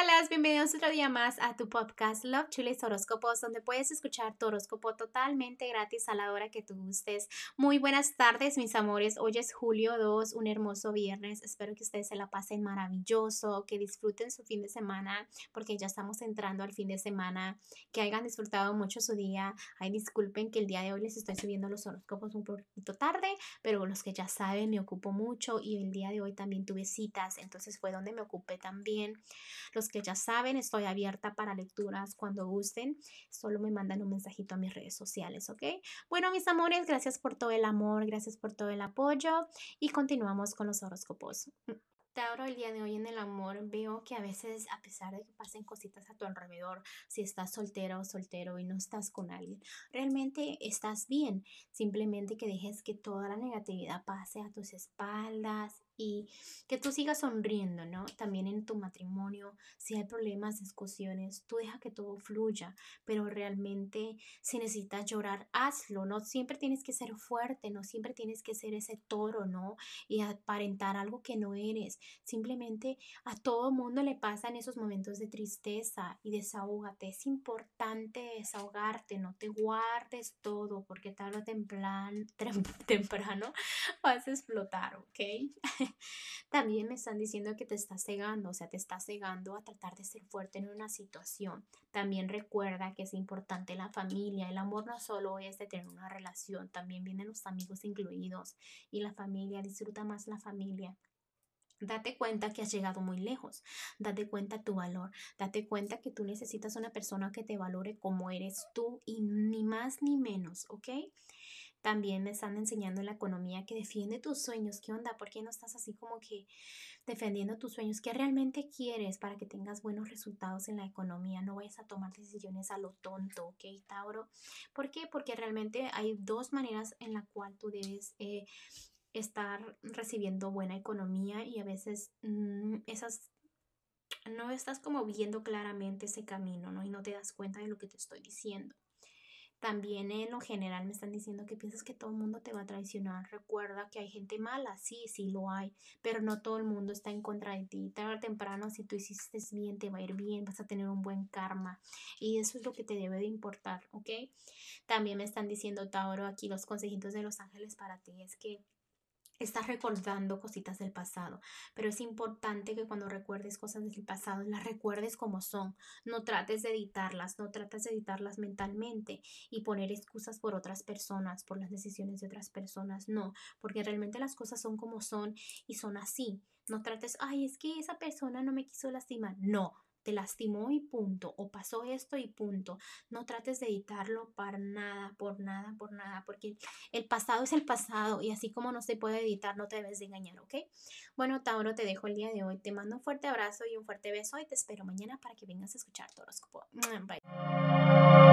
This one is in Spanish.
Hola, bienvenidos otro día más a tu podcast Love Chulis Horóscopos, donde puedes escuchar tu horóscopo totalmente gratis a la hora que tú gustes. Muy buenas tardes, mis amores. Hoy es julio 2, un hermoso viernes. Espero que ustedes se la pasen maravilloso, que disfruten su fin de semana, porque ya estamos entrando al fin de semana. Que hayan disfrutado mucho su día. Ay, disculpen que el día de hoy les estoy subiendo los horóscopos un poquito tarde, pero los que ya saben, me ocupo mucho y el día de hoy también tuve citas, entonces fue donde me ocupé también. Que ya saben, estoy abierta para lecturas cuando gusten. Solo me mandan un mensajito a mis redes sociales, ¿ok? Bueno, mis amores, gracias por todo el amor, gracias por todo el apoyo y continuamos con los horóscopos. Tauro, el día de hoy en el amor veo que a veces, a pesar de que pasen cositas a tu alrededor, si estás soltera o soltero y no estás con alguien, realmente estás bien. Simplemente que dejes que toda la negatividad pase a tus espaldas y que tú sigas sonriendo, ¿no? También en tu matrimonio, si hay problemas, discusiones, tú deja que todo fluya, pero realmente si necesitas llorar, hazlo, no siempre tienes que ser fuerte, no siempre tienes que ser ese toro, ¿no? Y aparentar algo que no eres, simplemente a todo mundo le pasan esos momentos de tristeza y desahógate, es importante desahogarte, no te guardes todo porque tarde o temprano, temprano vas a explotar, ¿ok? También me están diciendo que te estás cegando, o sea, te estás cegando a tratar de ser fuerte en una situación. También recuerda que es importante la familia. El amor no solo es de tener una relación, también vienen los amigos incluidos y la familia. Disfruta más la familia. Date cuenta que has llegado muy lejos. Date cuenta tu valor. Date cuenta que tú necesitas una persona que te valore como eres tú y ni más ni menos, ¿ok? También me están enseñando en la economía que defiende tus sueños. ¿Qué onda? ¿Por qué no estás así como que defendiendo tus sueños? ¿Qué realmente quieres para que tengas buenos resultados en la economía? No vayas a tomar decisiones a lo tonto, ¿ok, Tauro? ¿Por qué? Porque realmente hay dos maneras en la cual tú debes... Eh, estar recibiendo buena economía y a veces mm, esas no estás como viendo claramente ese camino, ¿no? Y no te das cuenta de lo que te estoy diciendo. También en lo general me están diciendo que piensas que todo el mundo te va a traicionar. Recuerda que hay gente mala, sí, sí lo hay, pero no todo el mundo está en contra de ti. Tarde o temprano, si tú hiciste bien, te va a ir bien, vas a tener un buen karma. Y eso es lo que te debe de importar, ¿ok? También me están diciendo, Tauro, aquí los consejitos de los ángeles para ti es que Estás recordando cositas del pasado, pero es importante que cuando recuerdes cosas del pasado, las recuerdes como son. No trates de editarlas, no trates de editarlas mentalmente y poner excusas por otras personas, por las decisiones de otras personas. No, porque realmente las cosas son como son y son así. No trates, ay, es que esa persona no me quiso lastimar. No, te lastimó y punto, o pasó esto y punto. No trates de editarlo para nada, por nada, por nada, porque el pasado es el pasado y así como no se puede editar, no te debes de engañar, ¿ok? Bueno, Tauro, te dejo el día de hoy. Te mando un fuerte abrazo y un fuerte beso y te espero mañana para que vengas a escuchar tu horóscopo. Bye.